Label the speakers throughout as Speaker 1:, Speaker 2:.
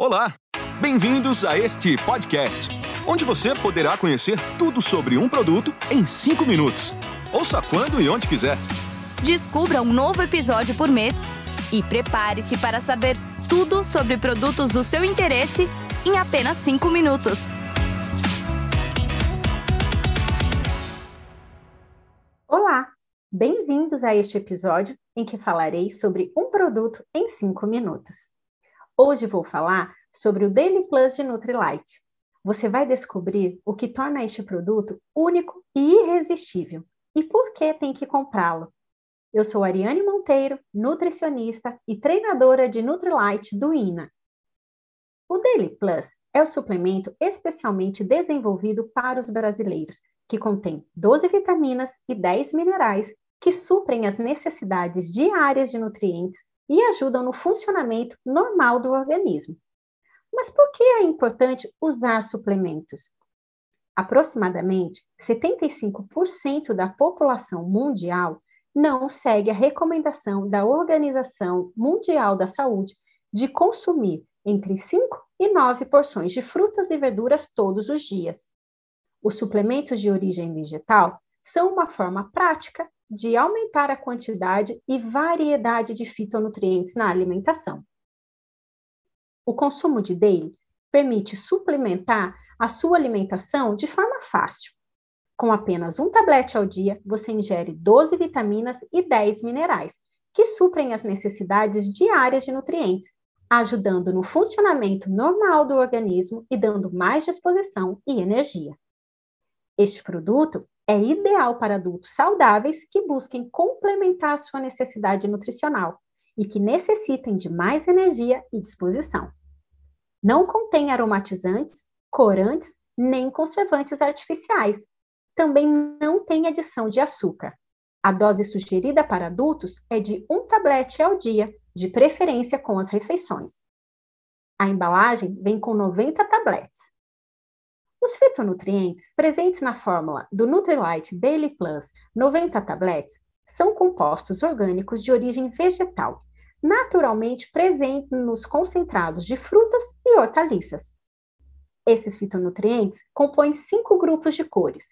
Speaker 1: Olá! Bem-vindos a este podcast, onde você poderá conhecer tudo sobre um produto em 5 minutos. Ouça quando e onde quiser.
Speaker 2: Descubra um novo episódio por mês e prepare-se para saber tudo sobre produtos do seu interesse em apenas 5 minutos.
Speaker 3: Olá! Bem-vindos a este episódio em que falarei sobre um produto em 5 minutos. Hoje vou falar sobre o Daily Plus de Nutrilite. Você vai descobrir o que torna este produto único e irresistível e por que tem que comprá-lo. Eu sou Ariane Monteiro, nutricionista e treinadora de Nutrilite do INA. O Daily Plus é o suplemento especialmente desenvolvido para os brasileiros, que contém 12 vitaminas e 10 minerais que suprem as necessidades diárias de nutrientes e ajudam no funcionamento normal do organismo. Mas por que é importante usar suplementos? Aproximadamente 75% da população mundial não segue a recomendação da Organização Mundial da Saúde de consumir entre 5 e 9 porções de frutas e verduras todos os dias. Os suplementos de origem vegetal são uma forma prática de aumentar a quantidade e variedade de fitonutrientes na alimentação. O consumo de daily permite suplementar a sua alimentação de forma fácil. Com apenas um tablete ao dia, você ingere 12 vitaminas e 10 minerais, que suprem as necessidades diárias de nutrientes, ajudando no funcionamento normal do organismo e dando mais disposição e energia. Este produto é ideal para adultos saudáveis que busquem complementar sua necessidade nutricional e que necessitem de mais energia e disposição. Não contém aromatizantes, corantes nem conservantes artificiais. Também não tem adição de açúcar. A dose sugerida para adultos é de um tablete ao dia, de preferência com as refeições. A embalagem vem com 90 tabletes. Os fitonutrientes presentes na fórmula do Nutrilite Daily Plus 90 tabletes são compostos orgânicos de origem vegetal naturalmente presente nos concentrados de frutas e hortaliças. Esses fitonutrientes compõem cinco grupos de cores: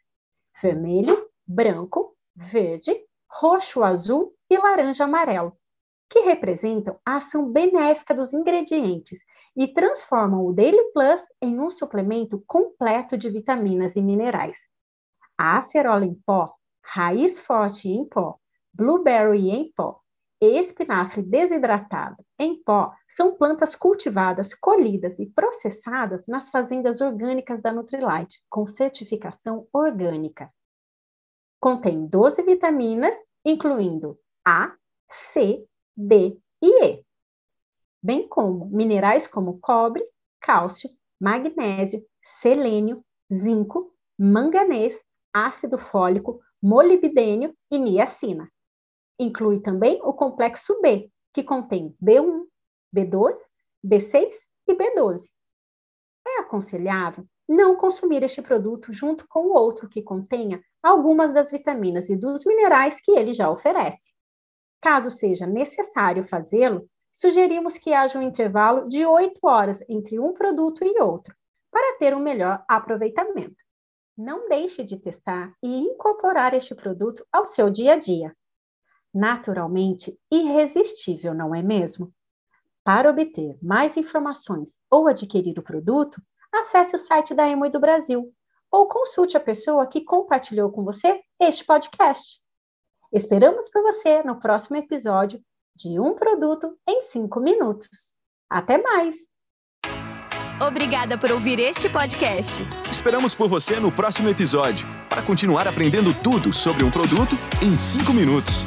Speaker 3: vermelho, branco, verde, roxo, azul e laranja amarelo, que representam a ação benéfica dos ingredientes e transformam o Daily Plus em um suplemento completo de vitaminas e minerais. A acerola em pó, raiz forte em pó, blueberry em pó espinafre desidratado em pó são plantas cultivadas, colhidas e processadas nas fazendas orgânicas da Nutrilite, com certificação orgânica. Contém 12 vitaminas, incluindo A, C, D e E, bem como minerais como cobre, cálcio, magnésio, selênio, zinco, manganês, ácido fólico, molibdênio e niacina. Inclui também o complexo B, que contém B1, B2, B6 e B12. É aconselhável não consumir este produto junto com o outro que contenha algumas das vitaminas e dos minerais que ele já oferece. Caso seja necessário fazê-lo, sugerimos que haja um intervalo de 8 horas entre um produto e outro, para ter um melhor aproveitamento. Não deixe de testar e incorporar este produto ao seu dia a dia naturalmente irresistível, não é mesmo? Para obter mais informações ou adquirir o produto, acesse o site da Emoi do Brasil ou consulte a pessoa que compartilhou com você este podcast. Esperamos por você no próximo episódio de Um Produto em 5 Minutos. Até mais!
Speaker 2: Obrigada por ouvir este podcast.
Speaker 1: Esperamos por você no próximo episódio para continuar aprendendo tudo sobre um produto em 5 minutos.